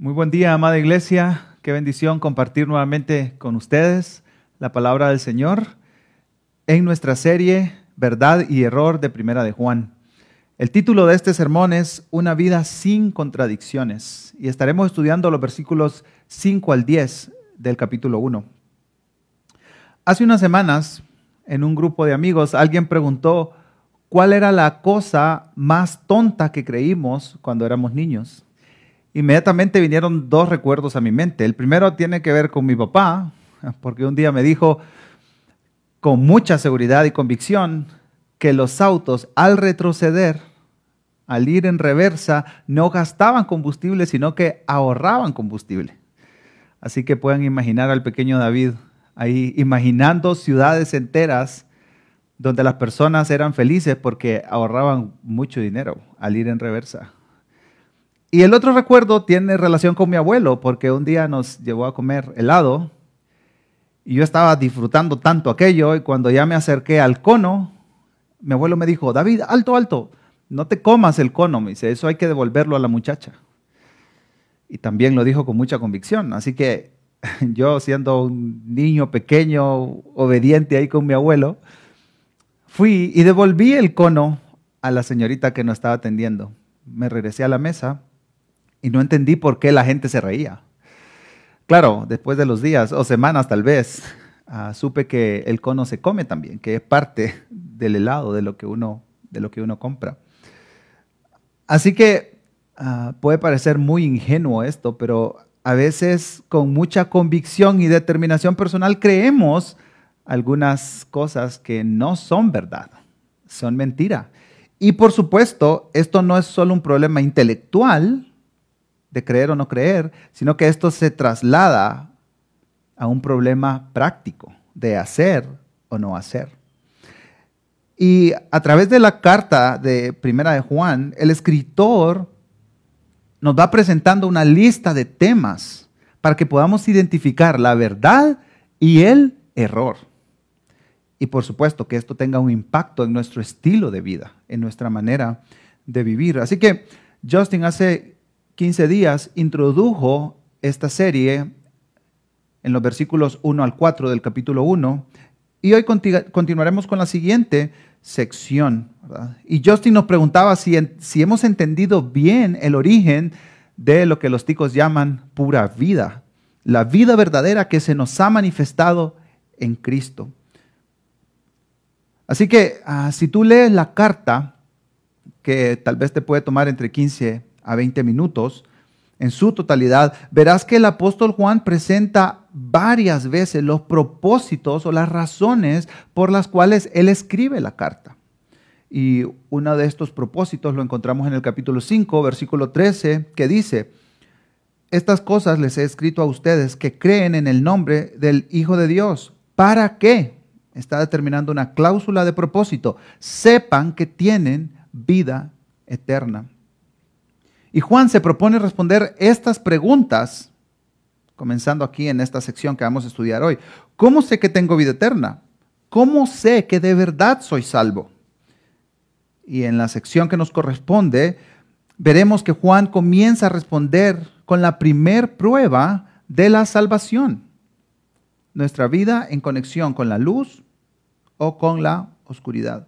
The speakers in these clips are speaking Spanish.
Muy buen día, amada iglesia. Qué bendición compartir nuevamente con ustedes la palabra del Señor en nuestra serie Verdad y Error de Primera de Juan. El título de este sermón es Una vida sin contradicciones y estaremos estudiando los versículos 5 al 10 del capítulo 1. Hace unas semanas, en un grupo de amigos, alguien preguntó cuál era la cosa más tonta que creímos cuando éramos niños inmediatamente vinieron dos recuerdos a mi mente. El primero tiene que ver con mi papá, porque un día me dijo con mucha seguridad y convicción que los autos al retroceder, al ir en reversa, no gastaban combustible, sino que ahorraban combustible. Así que pueden imaginar al pequeño David ahí imaginando ciudades enteras donde las personas eran felices porque ahorraban mucho dinero al ir en reversa. Y el otro recuerdo tiene relación con mi abuelo, porque un día nos llevó a comer helado y yo estaba disfrutando tanto aquello y cuando ya me acerqué al cono, mi abuelo me dijo, David, alto, alto, no te comas el cono, me dice, eso hay que devolverlo a la muchacha. Y también lo dijo con mucha convicción, así que yo siendo un niño pequeño, obediente ahí con mi abuelo, fui y devolví el cono a la señorita que nos estaba atendiendo. Me regresé a la mesa y no entendí por qué la gente se reía. Claro, después de los días o semanas tal vez, ah, supe que el cono se come también, que es parte del helado de lo que uno, de lo que uno compra. Así que ah, puede parecer muy ingenuo esto, pero a veces con mucha convicción y determinación personal creemos algunas cosas que no son verdad, son mentira. Y por supuesto, esto no es solo un problema intelectual, de creer o no creer, sino que esto se traslada a un problema práctico de hacer o no hacer. Y a través de la carta de Primera de Juan, el escritor nos va presentando una lista de temas para que podamos identificar la verdad y el error. Y por supuesto que esto tenga un impacto en nuestro estilo de vida, en nuestra manera de vivir. Así que Justin hace 15 días introdujo esta serie en los versículos 1 al 4 del capítulo 1 y hoy continuaremos con la siguiente sección. Y Justin nos preguntaba si, hemos entendido bien el origen de lo que los ticos llaman pura vida, la vida verdadera que se nos ha manifestado en Cristo. Así que ah, si tú lees la carta, que tal vez te puede tomar entre 15 a 20 minutos, en su totalidad, verás que el apóstol Juan presenta varias veces los propósitos o las razones por las cuales él escribe la carta. Y uno de estos propósitos lo encontramos en el capítulo 5, versículo 13, que dice, estas cosas les he escrito a ustedes que creen en el nombre del Hijo de Dios. ¿Para qué? Está determinando una cláusula de propósito. Sepan que tienen vida eterna. Y Juan se propone responder estas preguntas, comenzando aquí en esta sección que vamos a estudiar hoy. ¿Cómo sé que tengo vida eterna? ¿Cómo sé que de verdad soy salvo? Y en la sección que nos corresponde, veremos que Juan comienza a responder con la primer prueba de la salvación. Nuestra vida en conexión con la luz o con la oscuridad.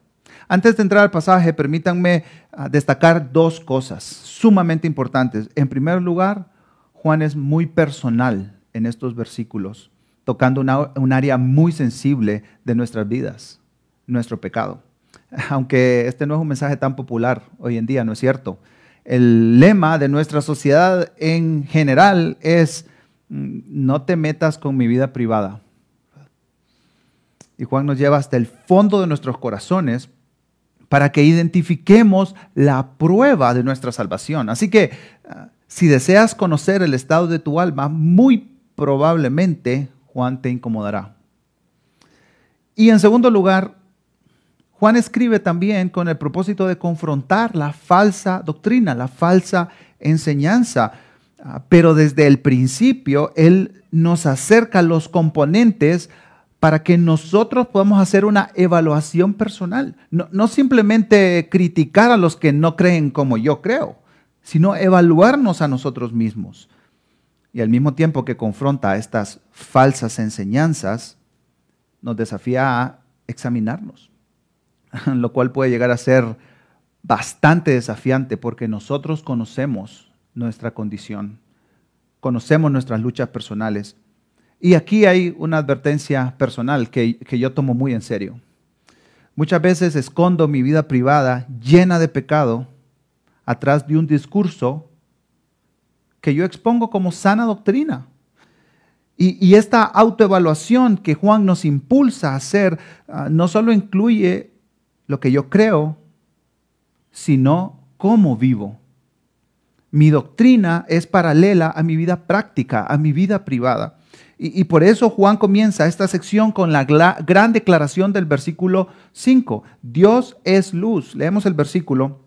Antes de entrar al pasaje, permítanme ah, destacar dos cosas sumamente importantes. En primer lugar, Juan es muy personal en estos versículos, tocando un área muy sensible de nuestras vidas, nuestro pecado. Aunque este no es un mensaje tan popular hoy en día, ¿no es cierto? El lema de nuestra sociedad en general es, mm, no te metas con mi vida privada. Y Juan nos lleva hasta el fondo de nuestros corazones para que identifiquemos la prueba de nuestra salvación. Así que ah, si deseas conocer el estado de tu alma, muy probablemente Juan te incomodará. Y en segundo lugar, Juan escribe también con el propósito de confrontar la falsa doctrina, la falsa enseñanza. Ah, pero desde el principio, Él nos acerca los componentes para que nosotros podamos hacer una evaluación personal. No, simplemente criticar a los que no creen como yo creo, sino evaluarnos a nosotros mismos. y al mismo tiempo que confronta estas falsas enseñanzas, nos desafía a examinarnos, lo cual puede llegar a ser bastante desafiante porque nosotros conocemos nuestra condición, conocemos nuestras luchas personales. Y aquí hay una advertencia personal que, que yo tomo muy en serio. Muchas veces escondo mi vida privada llena de pecado atrás de un discurso que yo expongo como sana doctrina. Y, esta autoevaluación que Juan nos impulsa a hacer ah, no solo incluye lo que yo creo, sino cómo vivo. Mi doctrina es paralela a mi vida práctica, a mi vida privada. Y, por eso Juan comienza esta sección con la gran declaración del versículo 5. Dios es luz. Leemos el versículo,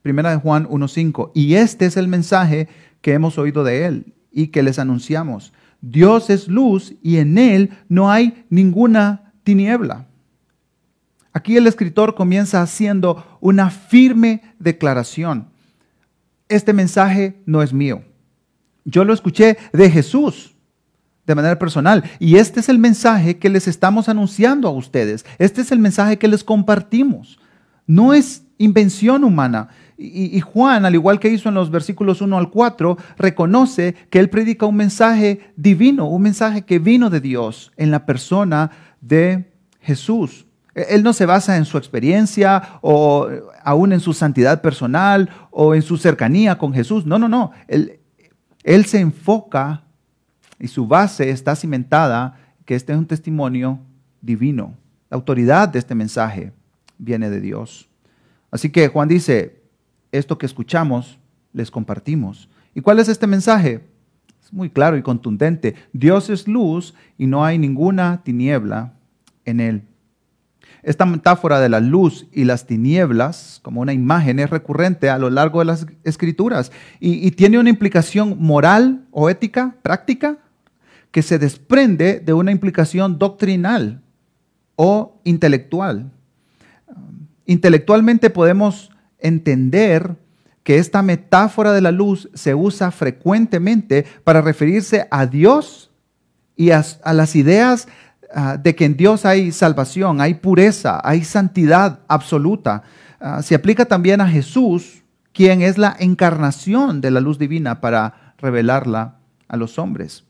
primera de Juan 1.5. Y este es el mensaje que hemos oído de Él y que les anunciamos. Dios es luz y en Él no hay ninguna tiniebla. Aquí el escritor comienza haciendo una firme declaración. Este mensaje no es mío. Yo lo escuché de Jesús de manera personal. Y este es el mensaje que les estamos anunciando a ustedes. Este es el mensaje que les compartimos. No es invención humana. Y, Juan, al igual que hizo en los versículos 1 al 4, reconoce que él predica un mensaje divino, un mensaje que vino de Dios en la persona de Jesús. E, él no se basa en su experiencia o aún en su santidad personal o en su cercanía con Jesús. No, no, no. Él, él se enfoca y su base está cimentada que este es un testimonio divino. La autoridad de este mensaje viene de Dios. Así que Juan dice, esto que escuchamos, les compartimos. ¿Y cuál es este mensaje? Es muy claro y contundente. Dios es luz y no hay ninguna tiniebla en él. Esta metáfora de la luz y las tinieblas, como una imagen, es recurrente a lo largo de las escrituras y, y tiene una implicación moral o ética, práctica, que se desprende de una implicación doctrinal o intelectual. Intelectualmente podemos entender que esta metáfora de la luz se usa frecuentemente para referirse a Dios y a, las ideas ah, de que en Dios hay salvación, hay pureza, hay santidad absoluta. Ah, se aplica también a Jesús, quien es la encarnación de la luz divina para revelarla a los hombres.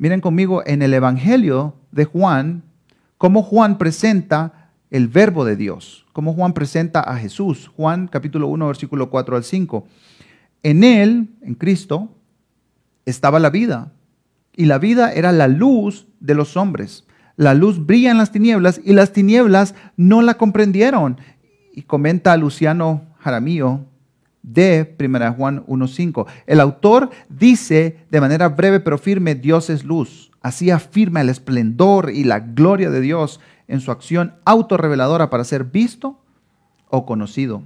Miren conmigo en el Evangelio de Juan, cómo Juan presenta el verbo de Dios, cómo Juan presenta a Jesús. Juan capítulo 1, versículo 4 al 5. En él, en Cristo, estaba la vida, y la vida era la luz de los hombres. La luz brilla en las tinieblas y las tinieblas no la comprendieron. Y comenta Luciano Jaramillo de 1 Juan 1.5. El autor dice de manera breve pero firme, Dios es luz. Así afirma el esplendor y la gloria de Dios en su acción autorreveladora para ser visto o conocido.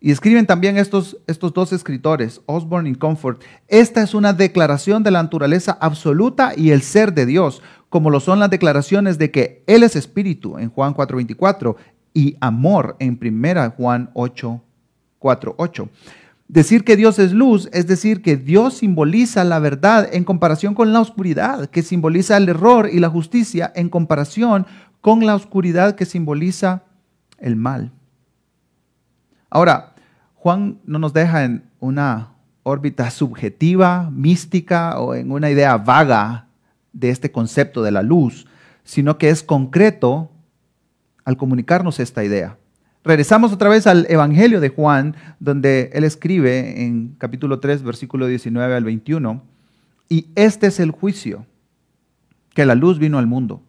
Y escriben también estos, estos dos escritores, Osborne y Comfort, esta es una declaración de la naturaleza absoluta y el ser de Dios, como lo son las declaraciones de que Él es espíritu en Juan 4.24 y amor en 1 Juan 8. 4.8. Decir que Dios es luz es decir que Dios simboliza la verdad en comparación con la oscuridad, que simboliza el error y la justicia en comparación con la oscuridad que simboliza el mal. Ahora, Juan no nos deja en una órbita subjetiva, mística o en una idea vaga de este concepto de la luz, sino que es concreto al comunicarnos esta idea. Regresamos otra vez al Evangelio de Juan, donde él escribe en capítulo 3, versículo 19 al 21, y este es el juicio, que la luz vino al mundo,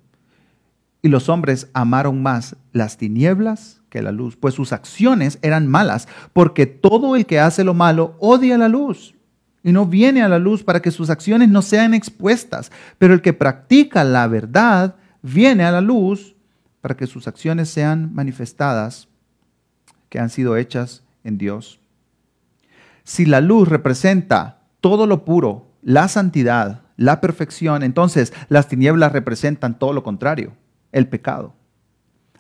y los hombres amaron más las tinieblas que la luz, pues sus acciones eran malas, porque todo el que hace lo malo odia la luz y no viene a la luz para que sus acciones no sean expuestas, pero el que practica la verdad viene a la luz para que sus acciones sean manifestadas que han sido hechas en Dios. Si la luz representa todo lo puro, la santidad, la perfección, entonces las tinieblas representan todo lo contrario, el pecado,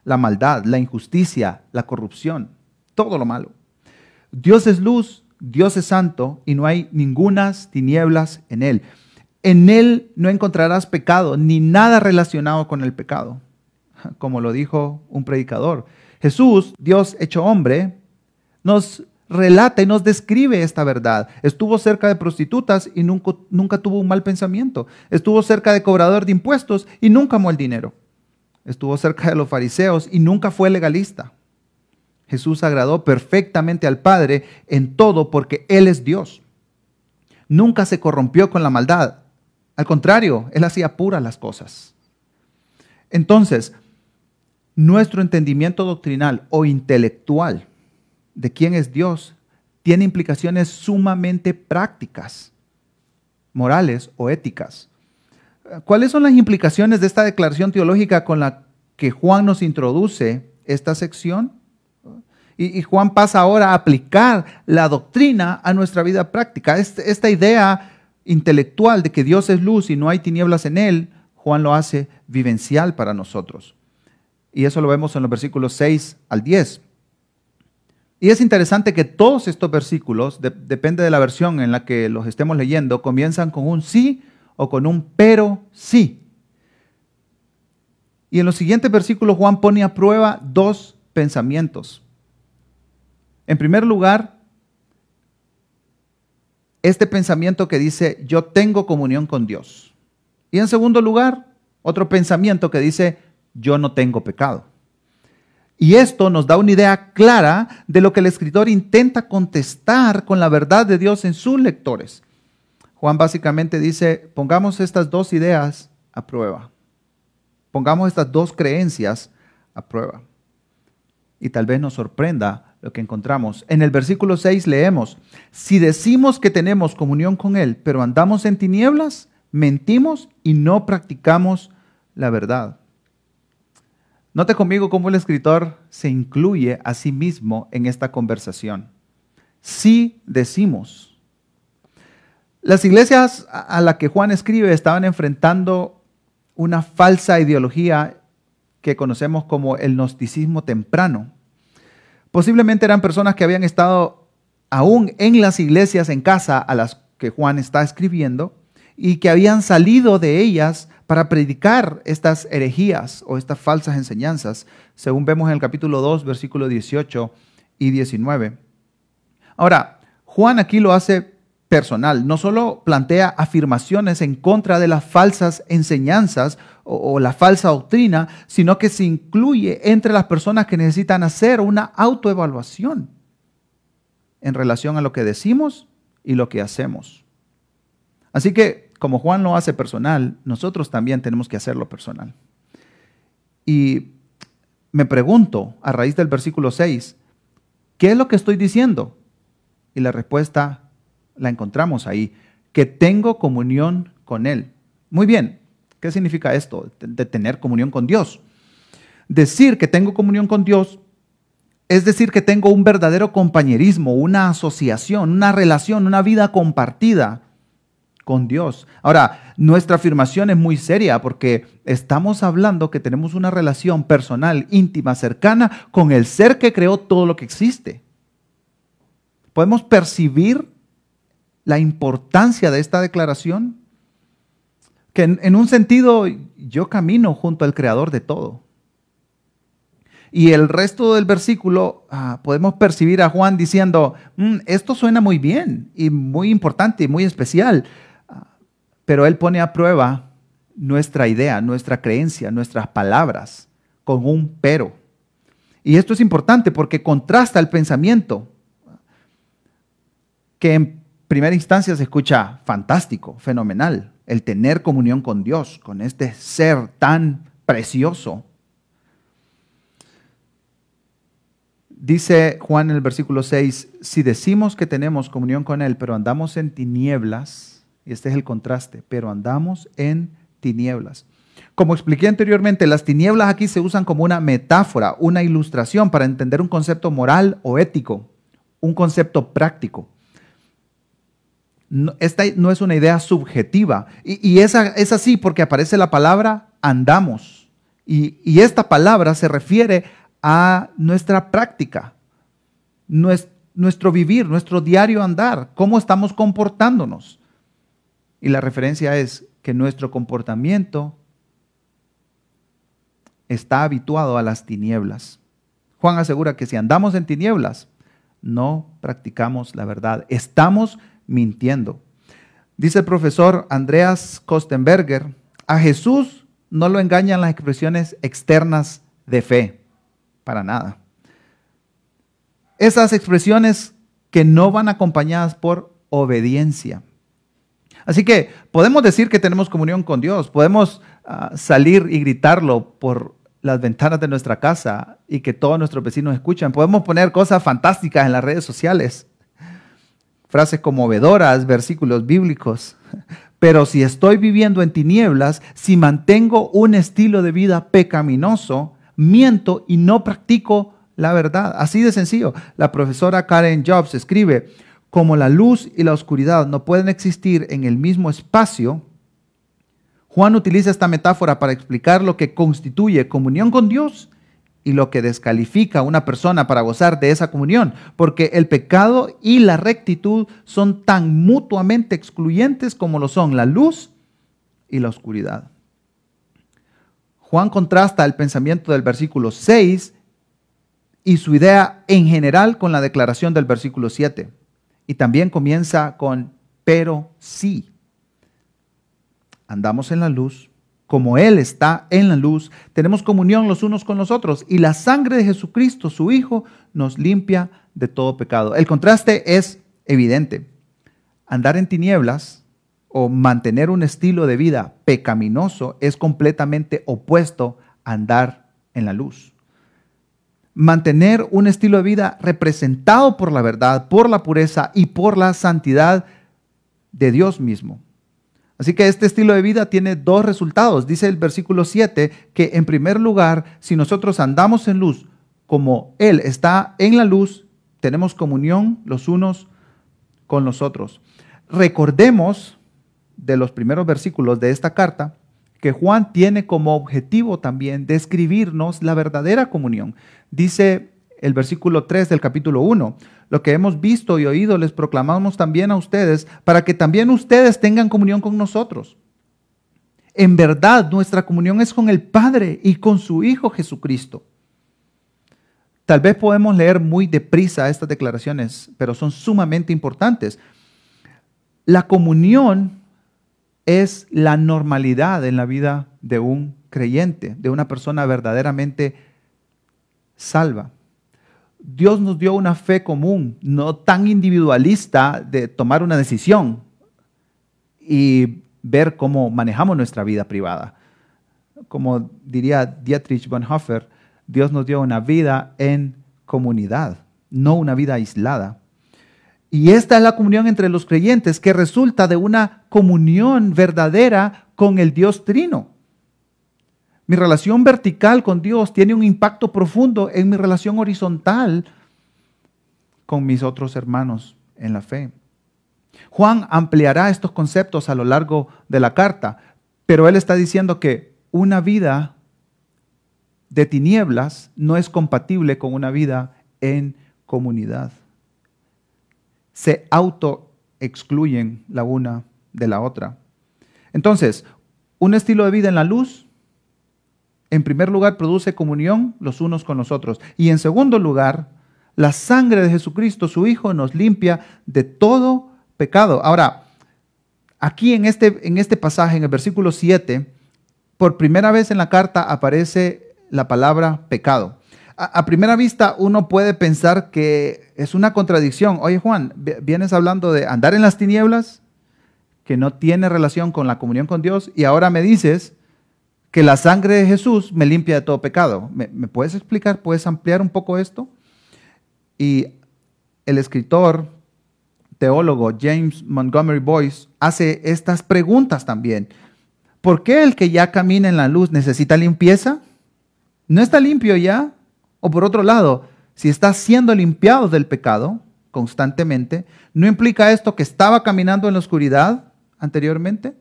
la maldad, la injusticia, la corrupción, todo lo malo. Dios es luz Dios es santo y no hay ningunas tinieblas en él. En él no encontrarás pecado ni nada relacionado con el pecado, como lo dijo un predicador. Jesús, Dios hecho hombre, nos relata y nos describe esta verdad. Estuvo cerca de prostitutas y nunca, nunca tuvo un mal pensamiento. Estuvo cerca de cobrador de impuestos y nunca amó el dinero. Estuvo cerca de los fariseos y nunca fue legalista. Jesús agradó perfectamente al Padre en todo porque Él es Dios. Nunca se corrompió con la maldad. Al contrario, Él hacía puras las cosas. Entonces, nuestro entendimiento doctrinal o intelectual de quién es Dios tiene implicaciones sumamente prácticas, morales o éticas. ¿Cuáles son las implicaciones de esta declaración teológica con la que Juan nos introduce esta sección? Y, Juan pasa ahora a aplicar la doctrina a nuestra vida práctica. Esta idea intelectual de que Dios es luz y no hay tinieblas en él, Juan lo hace vivencial para nosotros. Y eso lo vemos en los versículos 6 al 10. Y es interesante que todos estos versículos, depende de la versión en la que los estemos leyendo, comienzan con un sí o con un pero sí. Y en los siguientes versículos Juan pone a prueba dos pensamientos. En primer lugar, este pensamiento que dice, yo tengo comunión con Dios. Y en segundo lugar, otro pensamiento que dice, yo no tengo pecado. Y esto nos da una idea clara de lo que el escritor intenta contestar con la verdad de Dios en sus lectores. Juan básicamente dice, pongamos estas dos ideas a prueba. Pongamos estas dos creencias a prueba. Y tal vez nos sorprenda lo que encontramos. En el versículo 6 leemos, si decimos que tenemos comunión con Él, pero andamos en tinieblas, mentimos y no practicamos la verdad. Note conmigo cómo el escritor se incluye a sí mismo en esta conversación. Si decimos. Las iglesias a las que Juan escribe estaban enfrentando una falsa ideología que conocemos como el gnosticismo temprano. Posiblemente eran personas que habían estado aún en las iglesias en casa a las que Juan está escribiendo y que habían salido de ellas para predicar estas herejías o estas falsas enseñanzas, según vemos en el capítulo 2, versículo 18 y 19. Ahora, Juan aquí lo hace personal, no solo plantea afirmaciones en contra de las falsas enseñanzas o, la falsa doctrina, sino que se incluye entre las personas que necesitan hacer una autoevaluación en relación a lo que decimos y lo que hacemos. Así que, como Juan lo hace personal, nosotros también tenemos que hacerlo personal. Y me pregunto, a raíz del versículo 6, ¿qué es lo que estoy diciendo? Y la respuesta la encontramos ahí, que tengo comunión con Él. Muy bien, ¿qué significa esto de tener comunión con Dios? Decir que tengo comunión con Dios es decir que tengo un verdadero compañerismo, una asociación, una relación, una vida compartida con Dios. Ahora, nuestra afirmación es muy seria porque estamos hablando que tenemos una relación personal, íntima, cercana con el ser que creó todo lo que existe. Podemos percibir la importancia de esta declaración? Que en, un sentido yo camino junto al creador de todo. Y el resto del versículo ah, podemos percibir a Juan diciendo, mm, esto suena muy bien y muy importante y muy especial, pero él pone a prueba nuestra idea, nuestra creencia, nuestras palabras con un pero. Y esto es importante porque contrasta el pensamiento que en primera instancia se escucha fantástico, fenomenal, el tener comunión con Dios, con este ser tan precioso. Dice Juan en el versículo 6, si decimos que tenemos comunión con Él, pero andamos en tinieblas, y este es el contraste, pero andamos en tinieblas. Como expliqué anteriormente, las tinieblas aquí se usan como una metáfora, una ilustración para entender un concepto moral o ético, un concepto práctico esta no es una idea subjetiva. Y, es así porque aparece la palabra andamos. Y, esta palabra se refiere a nuestra práctica, nuestro vivir, nuestro diario andar, cómo estamos comportándonos. Y la referencia es que nuestro comportamiento está habituado a las tinieblas. Juan asegura que si andamos en tinieblas, no practicamos la verdad, estamos mintiendo. Dice el profesor Andreas Kostenberger, a Jesús no lo engañan las expresiones externas de fe, para nada. Esas expresiones que no van acompañadas por obediencia. Así que podemos decir que tenemos comunión con Dios, podemos ah, salir y gritarlo por las ventanas de nuestra casa y que todos nuestros vecinos escuchan. Podemos poner cosas fantásticas en las redes sociales, frases conmovedoras, versículos bíblicos. Pero si estoy viviendo en tinieblas, si mantengo un estilo de vida pecaminoso, miento y no practico la verdad. Así de sencillo. La profesora Karen Jobs escribe, como la luz y la oscuridad no pueden existir en el mismo espacio, Juan utiliza esta metáfora para explicar lo que constituye comunión con Dios y lo que descalifica a una persona para gozar de esa comunión, porque el pecado y la rectitud son tan mutuamente excluyentes como lo son la luz y la oscuridad. Juan contrasta el pensamiento del versículo 6 y su idea en general con la declaración del versículo 7. Y también comienza con pero sí andamos en la luz, como Él está en la luz, tenemos comunión los unos con los otros y la sangre de Jesucristo, su Hijo, nos limpia de todo pecado. El contraste es evidente. Andar en tinieblas o mantener un estilo de vida pecaminoso es completamente opuesto a andar en la luz. Mantener un estilo de vida representado por la verdad, por la pureza y por la santidad de Dios mismo. Así que este estilo de vida tiene dos resultados. Dice el versículo 7 que en primer lugar, si nosotros andamos en luz como Él está en la luz, tenemos comunión los unos con los otros. Recordemos de los primeros versículos de esta carta que Juan tiene como objetivo también describirnos la verdadera comunión. Dice el versículo 3 del capítulo 1. Lo que hemos visto y oído les proclamamos también a ustedes para que también ustedes tengan comunión con nosotros. En verdad, nuestra comunión es con el Padre y con su Hijo Jesucristo. Tal vez podemos leer muy deprisa estas declaraciones, pero son sumamente importantes. La comunión es la normalidad en la vida de un creyente, de una persona verdaderamente salva. Dios nos dio una fe común, no tan individualista de tomar una decisión y ver cómo manejamos nuestra vida privada. Como diría Dietrich Bonhoeffer, Dios nos dio una vida en comunidad, no una vida aislada. Y esta es la comunión entre los creyentes que resulta de una comunión verdadera con el Dios Trino. Mi relación vertical con Dios tiene un impacto profundo en mi relación horizontal con mis otros hermanos en la fe. Juan ampliará estos conceptos a lo largo de la carta, pero él está diciendo que una vida de tinieblas no es compatible con una vida en comunidad. Se auto excluyen la una de la otra. Entonces, un estilo de vida en la luz en primer lugar, produce comunión los unos con los otros. Y en segundo lugar, la sangre de Jesucristo, su Hijo, nos limpia de todo pecado. Ahora, aquí en este, en este pasaje, en el versículo 7, por primera vez en la carta aparece la palabra pecado. A, primera vista uno puede pensar que es una contradicción. Oye Juan, vienes hablando de andar en las tinieblas, que no tiene relación con la comunión con Dios, y ahora me dices que la sangre de Jesús me limpia de todo pecado. ¿Me, puedes explicar? ¿Puedes ampliar un poco esto? Y el escritor, teólogo James Montgomery Boyce hace estas preguntas también. ¿Por qué el que ya camina en la luz necesita limpieza? ¿No está limpio ya? O por otro lado, si está siendo limpiado del pecado constantemente, ¿no implica esto que estaba caminando en la oscuridad anteriormente?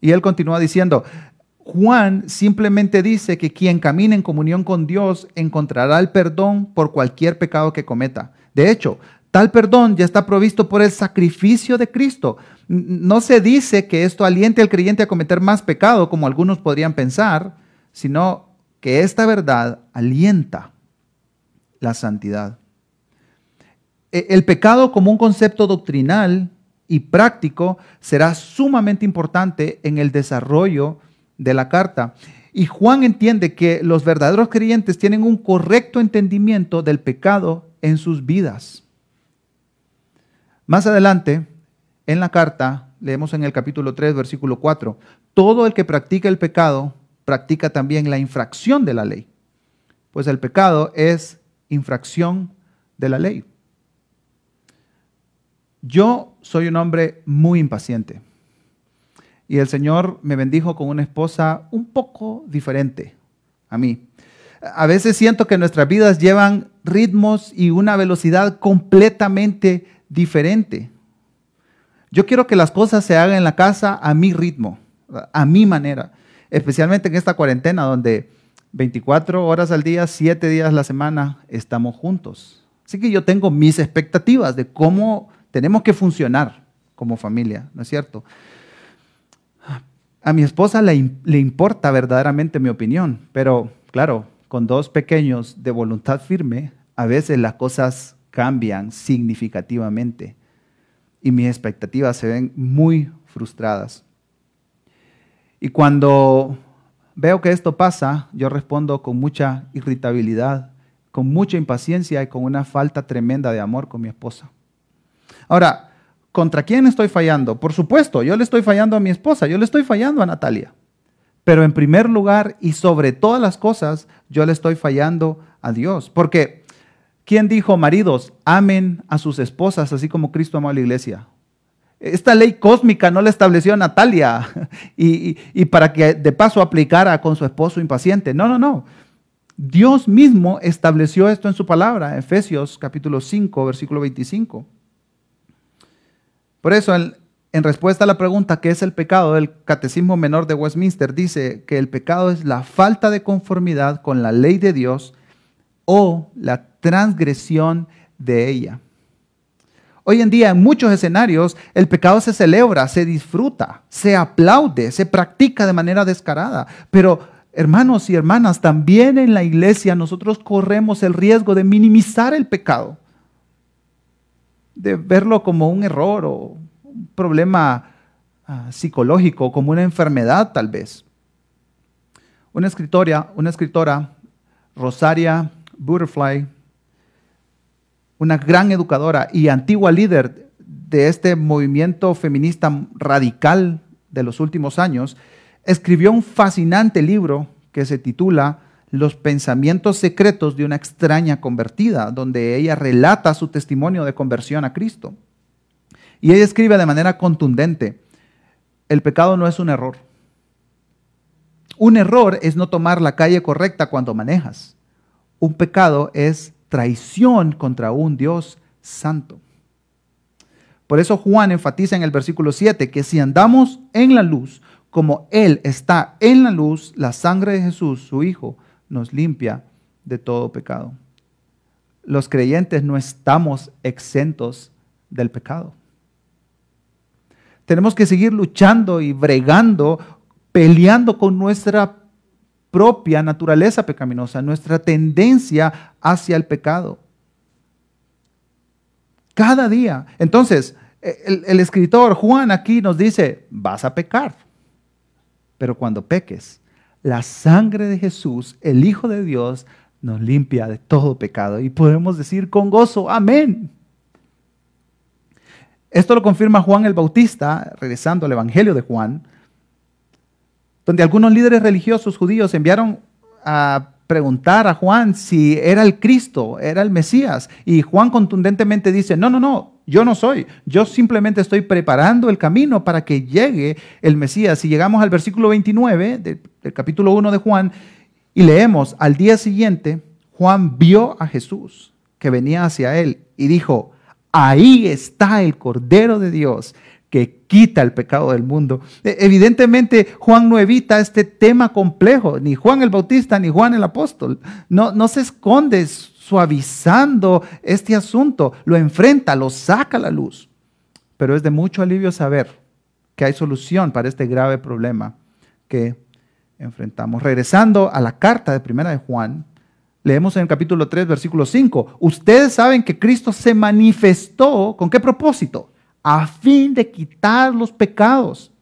Y él continúa diciendo, Juan simplemente dice que quien camina en comunión con Dios encontrará el perdón por cualquier pecado que cometa. De hecho, Tal perdón ya está provisto por el sacrificio de Cristo. No se dice que esto aliente al creyente a cometer más pecado, como algunos podrían pensar, sino que esta verdad alienta la santidad. E, el pecado como un concepto doctrinal y práctico será sumamente importante en el desarrollo de la carta. Y Juan entiende que los verdaderos creyentes tienen un correcto entendimiento del pecado en sus vidas. Más adelante, en la carta, leemos en el capítulo 3, versículo 4, todo el que practica el pecado practica también la infracción de la ley, pues el pecado es infracción de la ley. Yo soy un hombre muy impaciente y el Señor me bendijo con una esposa un poco diferente a mí. A veces siento que nuestras vidas llevan ritmos y una velocidad completamente diferente. Yo quiero que las cosas se hagan en la casa a mi ritmo, a mi manera, especialmente en esta cuarentena donde 24 horas al día, 7 días a la semana estamos juntos. Así que yo tengo mis expectativas de cómo tenemos que funcionar como familia, ¿no es cierto? A mi esposa le, le importa verdaderamente mi opinión, pero claro, con dos pequeños de voluntad firme, a veces las cosas cambian significativamente y mis expectativas se ven muy frustradas. Y cuando veo que esto pasa, yo respondo con mucha irritabilidad, con mucha impaciencia y con una falta tremenda de amor con mi esposa. Ahora, ¿contra quién estoy fallando? Por supuesto, yo le estoy fallando a mi esposa, yo le estoy fallando a Natalia. Pero en primer lugar y sobre todas las cosas, yo le estoy fallando a Dios. Porque, ¿quién dijo, maridos, amen a sus esposas así como Cristo amó a la iglesia? Esta ley cósmica no la estableció Natalia y, para que de paso aplicara con su esposo impaciente. No, no, no. Dios mismo estableció esto en su palabra, Efesios capítulo 5, versículo 25. Por eso, en, respuesta a la pregunta ¿qué es el pecado? El Catecismo Menor de Westminster dice que el pecado es la falta de conformidad con la ley de Dios o la transgresión de ella. Hoy en día en muchos escenarios el pecado se celebra, se disfruta, se aplaude, se practica de manera descarada. Pero hermanos y hermanas, también en la iglesia nosotros corremos el riesgo de minimizar el pecado de verlo como un error o un problema ah, psicológico, como una enfermedad tal vez. Una escritora, una escritora, Rosaria Butterfly, una gran educadora y antigua líder de este movimiento feminista radical de los últimos años, escribió un fascinante libro que se titula los pensamientos secretos de una extraña convertida, donde ella relata su testimonio de conversión a Cristo. Y ella escribe de manera contundente, el pecado no es un error. Un error es no tomar la calle correcta cuando manejas. Un pecado es traición contra un Dios santo. Por eso Juan enfatiza en el versículo 7 que si andamos en la luz, como Él está en la luz, la sangre de Jesús, su Hijo, nos limpia de todo pecado. Los creyentes no estamos exentos del pecado. Tenemos que seguir luchando y bregando, peleando con nuestra propia naturaleza pecaminosa, nuestra tendencia hacia el pecado. Cada día. Entonces, el, el, escritor Juan aquí nos dice, vas a pecar, pero cuando peques, la sangre de Jesús, el Hijo de Dios, nos limpia de todo pecado. Y podemos decir con gozo, amén. Esto lo confirma Juan el Bautista, regresando al Evangelio de Juan, donde algunos líderes religiosos judíos enviaron a preguntar a Juan si era el Cristo, era el Mesías. Y Juan contundentemente dice, no, no, no, yo no soy. Yo simplemente estoy preparando el camino para que llegue el Mesías. Si llegamos al versículo 29 del, capítulo 1 de Juan y leemos, al día siguiente, Juan vio a Jesús que venía hacia él y dijo, ahí está el Cordero de Dios que quita el pecado del mundo. E, evidentemente, Juan no evita este tema complejo, ni Juan el Bautista, ni Juan el apóstol. No, no se esconde suavizando este asunto, lo enfrenta, lo saca a la luz. Pero es de mucho alivio saber que hay solución para este grave problema que enfrentamos. Regresando a la carta de Primera de Juan, leemos en el capítulo 3, versículo 5, ustedes saben que Cristo se manifestó, ¿con qué propósito? A fin de quitar los pecados.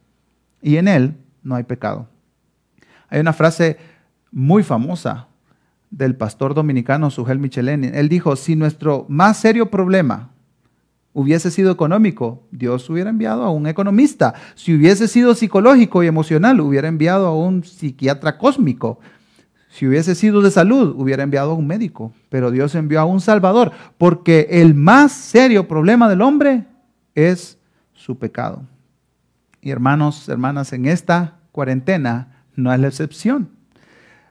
Y en Él no hay pecado. Hay una frase muy famosa del pastor dominicano Sugel Micheleni. Él dijo, si nuestro más serio problema hubiese sido económico, Dios hubiera enviado a un economista. Si hubiese sido psicológico y emocional, hubiera enviado a un psiquiatra cósmico. Si hubiese sido de salud, hubiera enviado a un médico. Pero Dios envió a un Salvador, porque el más serio problema del hombre es su pecado. Y hermanos, hermanas, en esta cuarentena no es la excepción.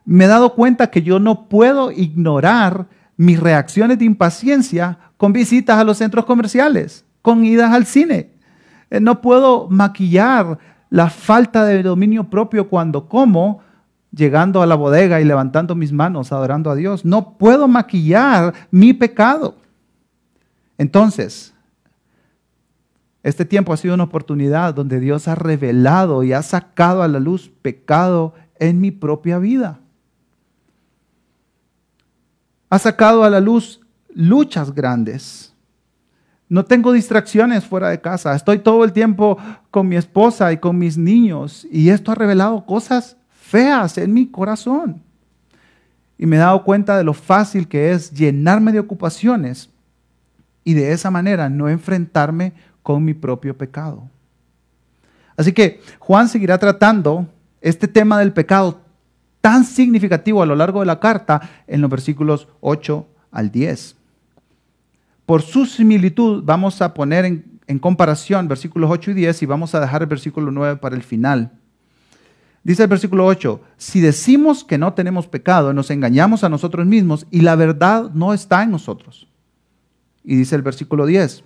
Me he dado cuenta que yo no puedo ignorar mis reacciones de impaciencia con visitas a los centros comerciales, con idas al cine. Eh, no puedo maquillar la falta de dominio propio cuando como, llegando a la bodega y levantando mis manos, adorando a Dios. No puedo maquillar mi pecado. Entonces, este tiempo ha sido una oportunidad donde Dios ha revelado y ha sacado a la luz pecado en mi propia vida. Ha sacado a la luz luchas grandes. No tengo distracciones fuera de casa. Estoy todo el tiempo con mi esposa y con mis niños. Y esto ha revelado cosas feas en mi corazón. Y me he dado cuenta de lo fácil que es llenarme de ocupaciones y de esa manera no enfrentarme con mi propio pecado. Así que Juan seguirá tratando este tema del pecado tan significativo a lo largo de la carta en los versículos 8 al 10. Por su similitud vamos a poner en, comparación versículos 8 y 10 y vamos a dejar el versículo 9 para el final. Dice el versículo 8, si decimos que no tenemos pecado, nos engañamos a nosotros mismos y la verdad no está en nosotros. Y dice el versículo 10,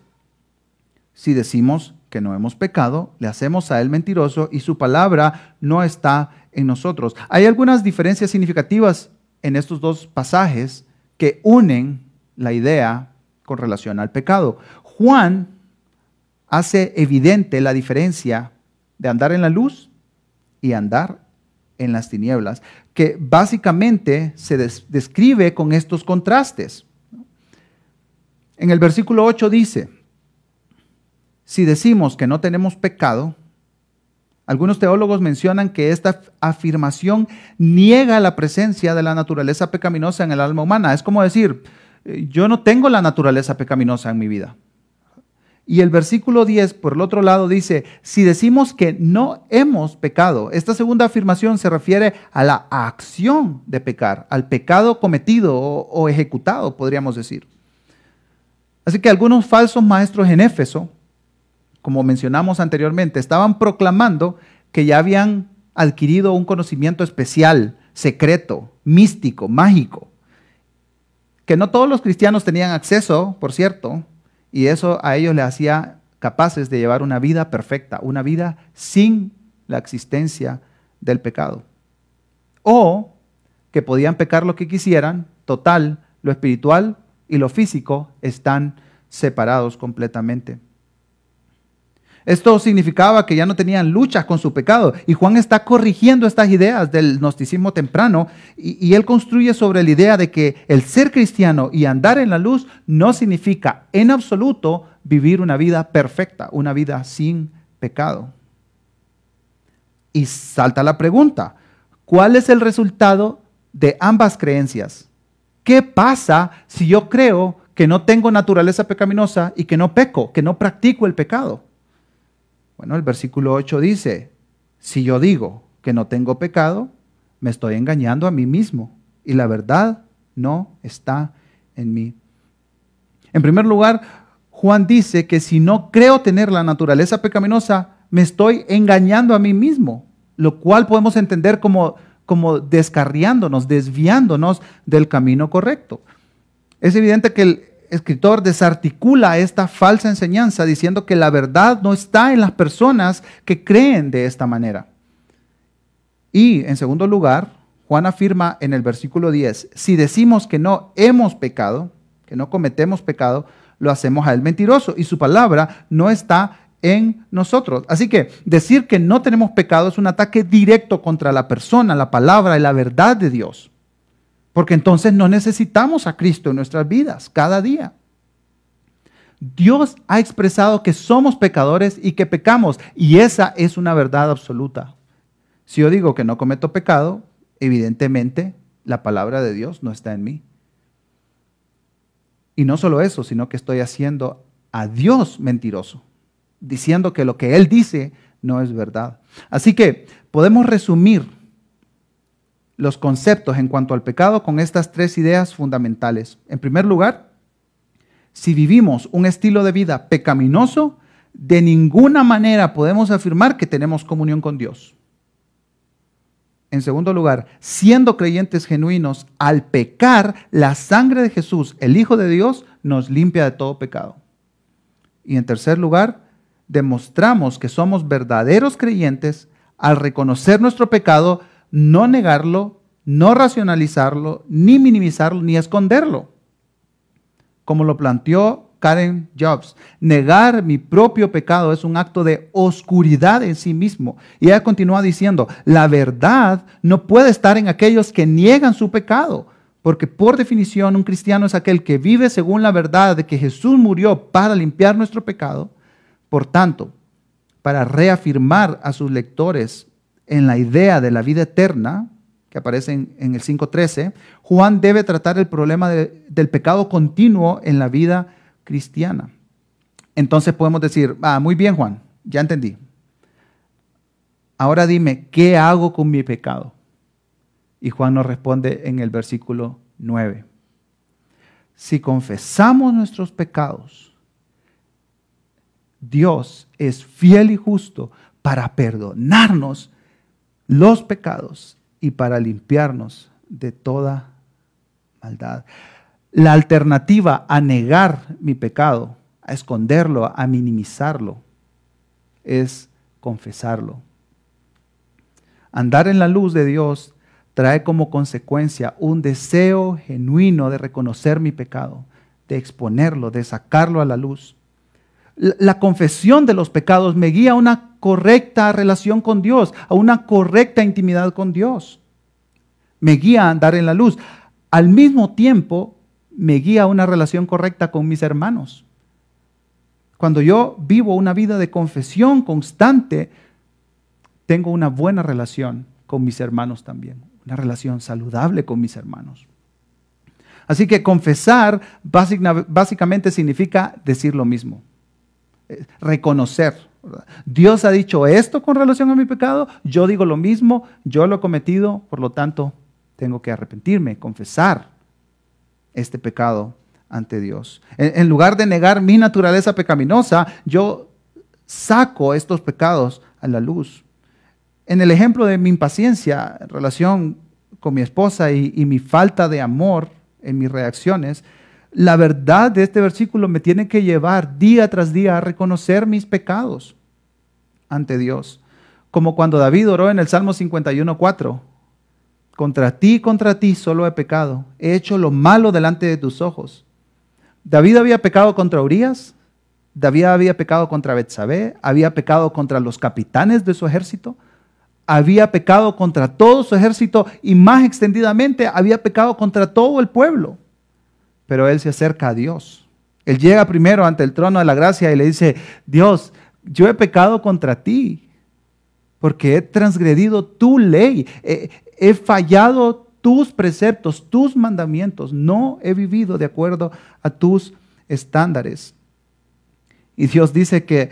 si decimos que no hemos pecado, le hacemos a él mentiroso y su palabra no está en nosotros. Hay algunas diferencias significativas en estos dos pasajes que unen la idea con relación al pecado. Juan hace evidente la diferencia de andar en la luz y andar en las tinieblas, que básicamente se describe con estos contrastes. En el versículo 8 dice, si decimos que no tenemos pecado, algunos teólogos mencionan que esta afirmación niega la presencia de la naturaleza pecaminosa en el alma humana. Es como decir, eh, yo no tengo la naturaleza pecaminosa en mi vida. Y el versículo 10, por el otro lado, dice, si decimos que no hemos pecado, esta segunda afirmación se refiere a la acción de pecar, al pecado cometido o, o ejecutado, podríamos decir. Así que algunos falsos maestros en Éfeso, como mencionamos anteriormente, estaban proclamando que ya habían adquirido un conocimiento especial, secreto, místico, mágico que no todos los cristianos tenían acceso, por cierto, y eso a ellos les hacía capaces de llevar una vida perfecta, una vida sin la existencia del pecado. O que podían pecar lo que quisieran, total, lo espiritual y lo físico están separados completamente. Esto significaba que ya no tenían luchas con su pecado. Y Juan está corrigiendo estas ideas del gnosticismo temprano y, él construye sobre la idea de que el ser cristiano y andar en la luz no significa en absoluto vivir una vida perfecta, una vida sin pecado. Y salta la pregunta, ¿cuál es el resultado de ambas creencias? ¿Qué pasa si yo creo que no tengo naturaleza pecaminosa y que no peco, que no practico el pecado? Bueno, el versículo 8 dice, si yo digo que no tengo pecado, me estoy engañando a mí mismo y la verdad no está en mí. En primer lugar, Juan dice que si no creo tener la naturaleza pecaminosa, me estoy engañando a mí mismo, lo cual podemos entender como, como descarriándonos, desviándonos del camino correcto. Es evidente que el, escritor desarticula esta falsa enseñanza diciendo que la verdad no está en las personas que creen de esta manera. Y en segundo lugar, Juan afirma en el versículo 10, si decimos que no hemos pecado, que no cometemos pecado, lo hacemos a él mentiroso y su palabra no está en nosotros. Así que decir que no tenemos pecado es un ataque directo contra la persona, la palabra y la verdad de Dios. Porque entonces no necesitamos a Cristo en nuestras vidas cada día. Dios ha expresado que somos pecadores y que pecamos, y esa es una verdad absoluta. Si yo digo que no cometo pecado, evidentemente la palabra de Dios no está en mí. Y no solo eso, sino que estoy haciendo a Dios mentiroso, diciendo que lo que Él dice no es verdad. Así que podemos resumir los conceptos en cuanto al pecado con estas tres ideas fundamentales. En primer lugar, si vivimos un estilo de vida pecaminoso, de ninguna manera podemos afirmar que tenemos comunión con Dios. En segundo lugar, siendo creyentes genuinos, al pecar, la sangre de Jesús, el Hijo de Dios, nos limpia de todo pecado. Y en tercer lugar, demostramos que somos verdaderos creyentes al reconocer nuestro pecado, no negarlo, no racionalizarlo, ni minimizarlo, ni esconderlo. Como lo planteó Karen Jobs. Negar mi propio pecado es un acto de oscuridad en sí mismo. Y ella continúa diciendo, la verdad no puede estar en aquellos que niegan su pecado, porque por definición un cristiano es aquel que vive según la verdad de que Jesús murió para limpiar nuestro pecado. Por tanto, para reafirmar a sus lectores en la idea de la vida eterna, que aparece en, el 5.13, Juan debe tratar el problema del pecado continuo en la vida cristiana. Entonces podemos decir, ah, muy bien Juan, ya entendí. Ahora dime, ¿qué hago con mi pecado? Y Juan nos responde en el versículo 9. Si confesamos nuestros pecados, Dios es fiel y justo para perdonarnos los pecados y para limpiarnos de toda maldad. La alternativa a negar mi pecado, a esconderlo, a minimizarlo, es confesarlo. Andar en la luz de Dios trae como consecuencia un deseo genuino de reconocer mi pecado, de exponerlo, de sacarlo a la luz. La confesión de los pecados me guía a una correcta relación con Dios, a una correcta intimidad con Dios. Me guía a andar en la luz. Al mismo tiempo, me guía a una relación correcta con mis hermanos. Cuando yo vivo una vida de confesión constante, tengo una buena relación con mis hermanos también, una relación saludable con mis hermanos. Así que confesar básicamente significa decir lo mismo, eh, Dios ha dicho esto con relación a mi pecado, yo digo lo mismo, yo lo he cometido, por lo tanto tengo que arrepentirme, confesar este pecado ante Dios. En, lugar de negar mi naturaleza pecaminosa, yo saco estos pecados a la luz. En el ejemplo de mi impaciencia en relación con mi esposa y mi falta de amor en mis reacciones, la verdad de este versículo me tiene que llevar día tras día a reconocer mis pecados ante Dios. Como cuando David oró en el Salmo 51.4, contra ti, contra ti solo he pecado. He hecho lo malo delante de tus ojos. David había pecado contra Urias. David había pecado contra Betsabé. Había pecado contra los capitanes de su ejército. Había pecado contra todo su ejército y más extendidamente había pecado contra todo el pueblo. Pero él se acerca a Dios. Él llega primero ante el trono de la gracia y le dice, Dios, yo he pecado contra ti porque he transgredido tu ley he fallado tus preceptos, tus mandamientos, no he vivido de acuerdo a tus estándares. Y Dios dice que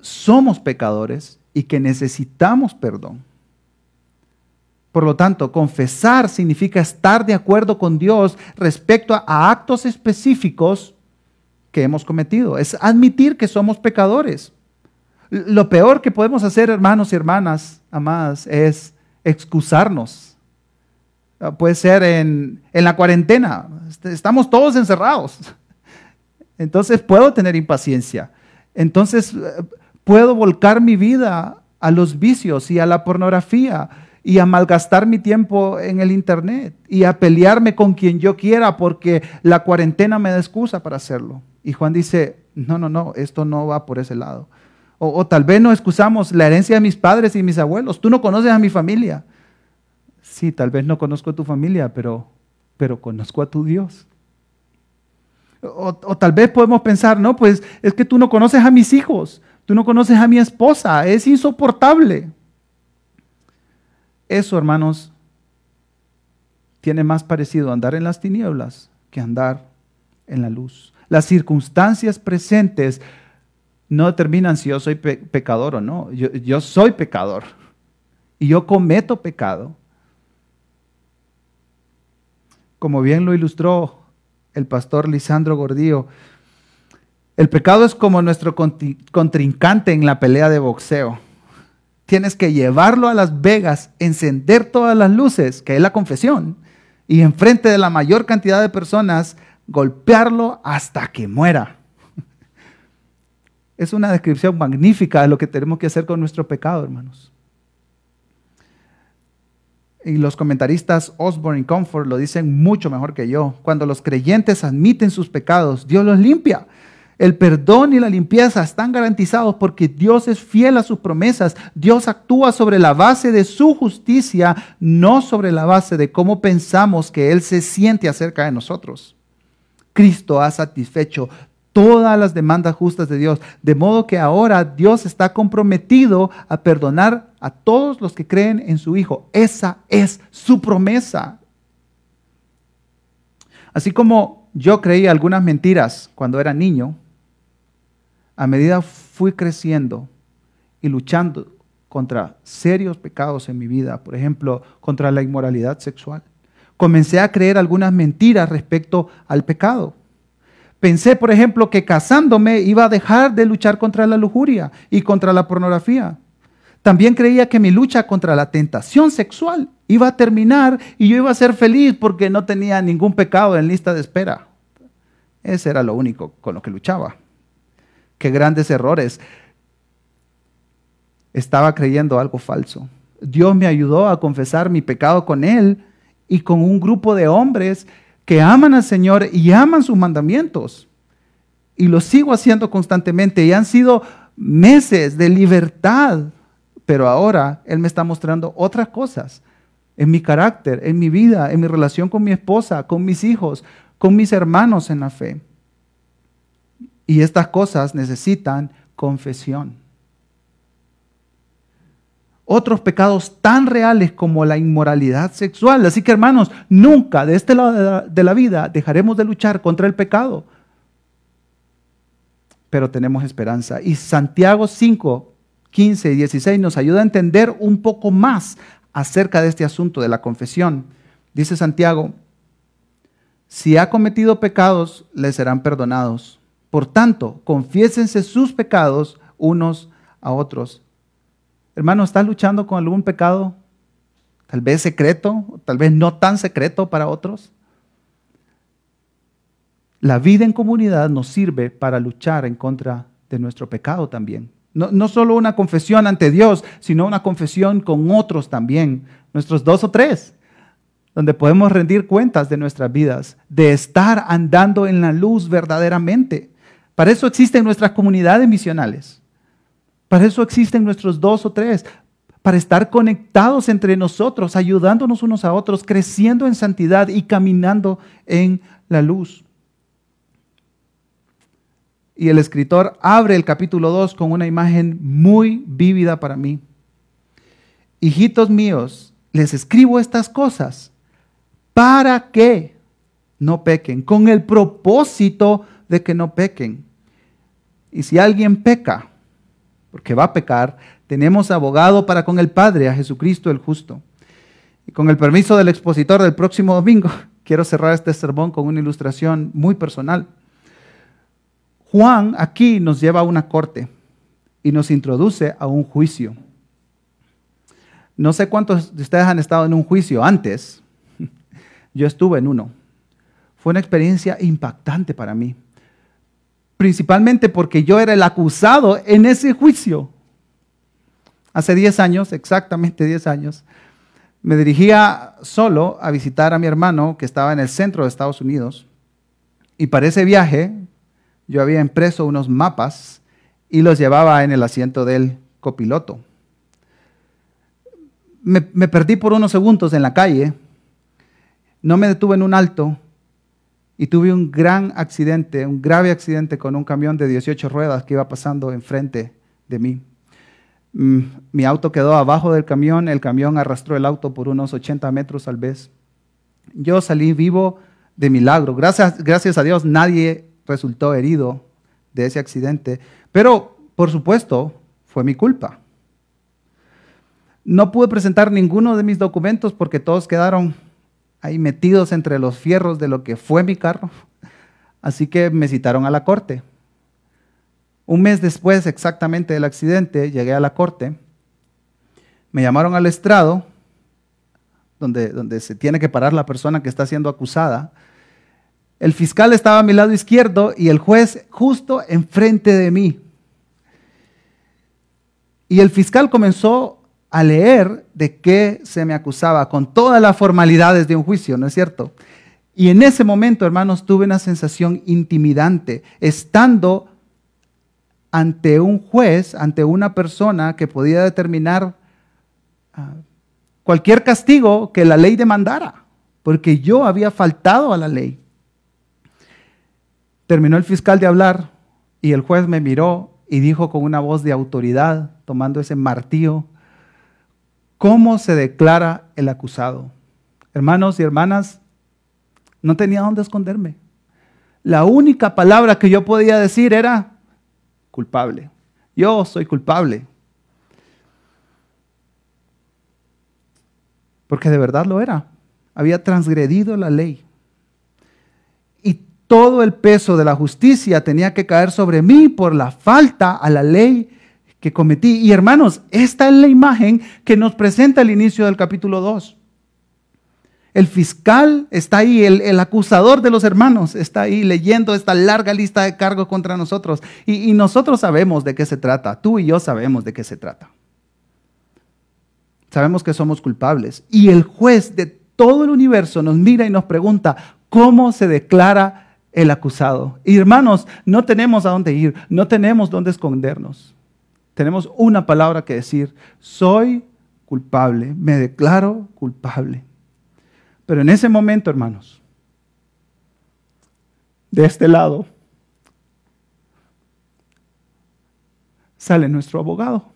somos pecadores y que necesitamos perdón. Por lo tanto, confesar significa estar de acuerdo con Dios respecto a, actos específicos que hemos cometido. Es admitir que somos pecadores. Lo peor que podemos hacer, hermanos y hermanas amadas, es excusarnos. Ah, puede ser en, la cuarentena. Estamos todos encerrados. Entonces puedo tener impaciencia. Entonces eh, puedo volcar mi vida a los vicios y a la pornografía. Y a malgastar mi tiempo en el Internet y a pelearme con quien yo quiera porque la cuarentena me da excusa para hacerlo. Y Juan dice, no, no, no, esto no va por ese lado. O, tal vez no excusamos la herencia de mis padres y mis abuelos. Tú no conoces a mi familia. Sí, tal vez no conozco a tu familia, pero, pero conozco a tu Dios. O, tal vez podemos pensar, no, pues es que tú no conoces a mis hijos, tú no conoces a mi esposa, es insoportable. Eso, hermanos, tiene más parecido andar en las tinieblas que andar en la luz. Las circunstancias presentes no determinan si yo soy pecador o no. Yo, soy pecador y yo cometo pecado. Como bien lo ilustró el pastor Lisandro Gordillo, el pecado es como nuestro contrincante en la pelea de boxeo. Tienes que llevarlo a Las Vegas, encender todas las luces, que es la confesión, y enfrente de la mayor cantidad de personas, golpearlo hasta que muera. Es una descripción magnífica de lo que tenemos que hacer con nuestro pecado, hermanos. Y los comentaristas Osborne y Comfort lo dicen mucho mejor que yo. Cuando los creyentes admiten sus pecados, Dios los limpia. El perdón y la limpieza están garantizados porque Dios es fiel a sus promesas. Dios actúa sobre la base de su justicia, no sobre la base de cómo pensamos que Él se siente acerca de nosotros. Cristo ha satisfecho todas las demandas justas de Dios. De modo que ahora Dios está comprometido a perdonar a todos los que creen en su Hijo. Esa es su promesa. Así como yo creí algunas mentiras cuando era niño, a medida fui creciendo y luchando contra serios pecados en mi vida, por ejemplo, contra la inmoralidad sexual, comencé a creer algunas mentiras respecto al pecado. Pensé, por ejemplo, que casándome iba a dejar de luchar contra la lujuria y contra la pornografía. También creía que mi lucha contra la tentación sexual iba a terminar y yo iba a ser feliz porque no tenía ningún pecado en lista de espera. Ese era lo único con lo que luchaba. Qué grandes errores. Estaba creyendo algo falso. Dios me ayudó a confesar mi pecado con Él y con un grupo de hombres que aman al Señor y aman sus mandamientos. Y lo sigo haciendo constantemente. Y han sido meses de libertad. Pero ahora Él me está mostrando otras cosas en mi carácter, en mi vida, en mi relación con mi esposa, con mis hijos, con mis hermanos en la fe. Y estas cosas necesitan confesión otros pecados tan reales como la inmoralidad sexual. Así que hermanos, nunca de este lado de la, vida dejaremos de luchar contra el pecado. Pero tenemos esperanza. Y Santiago 5, 15 y 16 nos ayuda a entender un poco más acerca de este asunto de la confesión. Dice Santiago, si ha cometido pecados, le serán perdonados. Por tanto, confiésense sus pecados unos a otros Hermano, ¿estás luchando con algún pecado? Tal vez secreto, tal vez no tan secreto para otros. La vida en comunidad nos sirve para luchar en contra de nuestro pecado también. No, no, solo una confesión ante Dios, sino una confesión con otros también, nuestros dos o tres, donde podemos rendir cuentas de nuestras vidas, de estar andando en la luz verdaderamente. Para eso existen nuestras comunidades misionales. Para eso existen nuestros dos o tres, para estar conectados entre nosotros, ayudándonos unos a otros, creciendo en santidad y caminando en la luz. Y el escritor abre el capítulo 2 con una imagen muy vívida para mí. Hijitos míos, les escribo estas cosas para que no pequen, con el propósito de que no pequen. Y si alguien peca, porque va a pecar, tenemos abogado para con el Padre, a Jesucristo el justo. Y con el permiso del expositor del próximo domingo, quiero cerrar este sermón con una ilustración muy personal. Juan aquí nos lleva a una corte y nos introduce a un juicio. No sé cuántos de ustedes han estado en un juicio antes. Yo estuve en uno. Fue una experiencia impactante para mí principalmente porque yo era el acusado en ese juicio. Hace 10 años, exactamente 10 años, Me dirigía solo a visitar a mi hermano que estaba en el centro de Estados Unidos. Y para ese viaje yo había impreso unos mapas y los llevaba en el asiento del copiloto. Me, perdí por unos segundos en la calle, no me detuve en un alto y tuve un gran accidente, un grave accidente con un camión de 18 ruedas que iba pasando enfrente de mí. Mm, mi auto quedó abajo del camión, el camión arrastró el auto por unos 80 metros al vez. Yo salí vivo de milagro. Gracias, gracias a Dios nadie resultó herido de ese accidente, pero por supuesto fue mi culpa. No pude presentar ninguno de mis documentos porque todos quedaron ahí metidos entre los fierros de lo que fue mi carro. Así que me citaron a la corte. Un mes después exactamente del accidente, llegué a la corte, me llamaron al estrado, donde, donde se tiene que parar la persona que está siendo acusada. El fiscal estaba a mi lado izquierdo y el juez justo enfrente de mí. Y el fiscal comenzó a leer de qué se me acusaba con todas las formalidades de un juicio, ¿no es cierto? Y en ese momento, hermanos, tuve una sensación intimidante, estando ante un juez, ante una persona que podía determinar ah, cualquier castigo que la ley demandara, porque yo había faltado a la ley. Terminó el fiscal de hablar y el juez me miró y dijo con una voz de autoridad, tomando ese martillo, ¿cómo se declara el acusado? Hermanos y hermanas, no tenía dónde esconderme. La única palabra que yo podía decir era, culpable. Yo soy culpable. Porque de verdad lo era. Había transgredido la ley. Y todo el peso de la justicia tenía que caer sobre mí por la falta a la ley que cometí. Y hermanos, esta es la imagen que nos presenta el inicio del capítulo 2. El fiscal está ahí, el, acusador de los hermanos está ahí leyendo esta larga lista de cargos contra nosotros. Y, y nosotros sabemos de qué se trata, tú y yo sabemos de qué se trata. Sabemos que somos culpables. Y el juez de todo el universo nos mira y nos pregunta, ¿cómo se declara el acusado? Y hermanos, no tenemos a dónde ir, no tenemos dónde escondernos. Tenemos una palabra que decir, soy culpable, me declaro culpable. Pero en ese momento, hermanos, de este lado, sale nuestro abogado.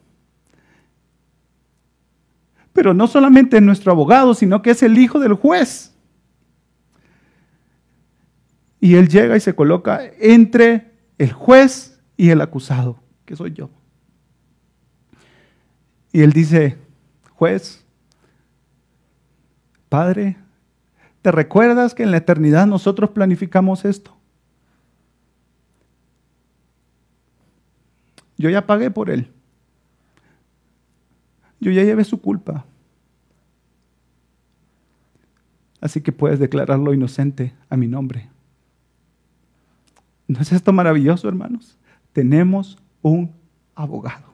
Pero no solamente nuestro abogado, sino que es el hijo del juez. Y él llega y se coloca entre el juez y el acusado, que soy yo. Y él dice, juez, padre, ¿Te recuerdas que en la eternidad nosotros planificamos esto? Yo ya pagué por él. Yo ya llevé su culpa. Así que puedes declararlo inocente a mi nombre. ¿No es esto maravilloso, hermanos? Tenemos un abogado.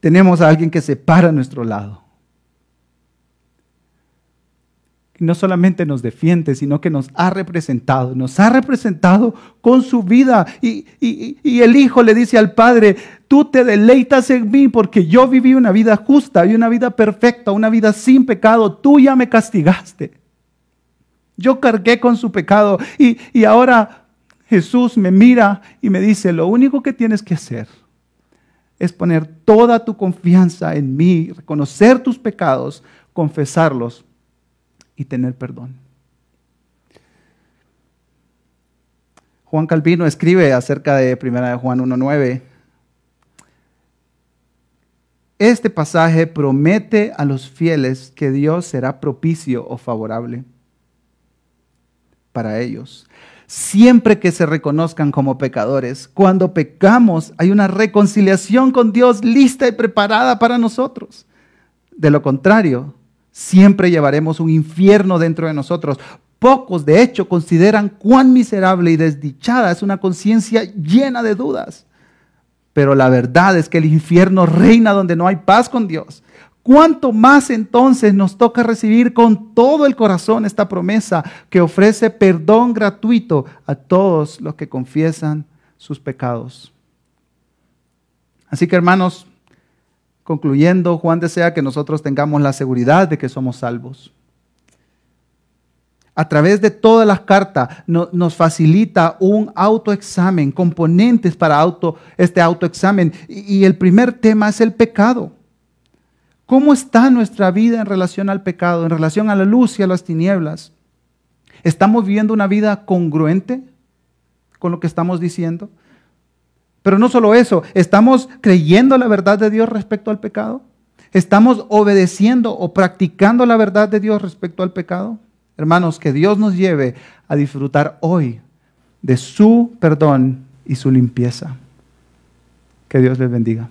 Tenemos a alguien que se para a nuestro lado no solamente nos defiende, sino que nos ha representado, nos ha representado con su vida. Y, el Hijo le dice al Padre, tú te deleitas en mí porque yo viví una vida justa y una vida perfecta, una vida sin pecado, tú ya me castigaste. Yo cargué con su pecado y, y ahora Jesús me mira y me dice, lo único que tienes que hacer es poner toda tu confianza en mí, reconocer tus pecados, confesarlos y tener perdón. Juan Calvino escribe acerca de 1 de Juan 1.9. Este pasaje promete a los fieles que Dios será propicio o favorable para ellos. Siempre que se reconozcan como pecadores, cuando pecamos hay una reconciliación con Dios lista y preparada para nosotros. De lo contrario, siempre llevaremos un infierno dentro de nosotros. Pocos, de hecho, consideran cuán miserable y desdichada es una conciencia llena de dudas. Pero la verdad es que el infierno reina donde no hay paz con Dios. ¿Cuánto más entonces nos toca recibir con todo el corazón esta promesa que ofrece perdón gratuito a todos los que confiesan sus pecados? Así que hermanos, concluyendo, Juan desea que nosotros tengamos la seguridad de que somos salvos a través de todas las cartas nos facilita un autoexamen, componentes para auto, este autoexamen. Y, y el primer tema es el pecado. ¿Cómo está nuestra vida en relación al pecado, en relación a la luz y a las tinieblas? ¿Estamos viviendo una vida congruente con lo que estamos diciendo? Pero no solo eso, ¿estamos creyendo la verdad de Dios respecto al pecado? ¿Estamos obedeciendo o practicando la verdad de Dios respecto al pecado? Hermanos, que Dios nos lleve a disfrutar hoy de su perdón y su limpieza. Que Dios les bendiga.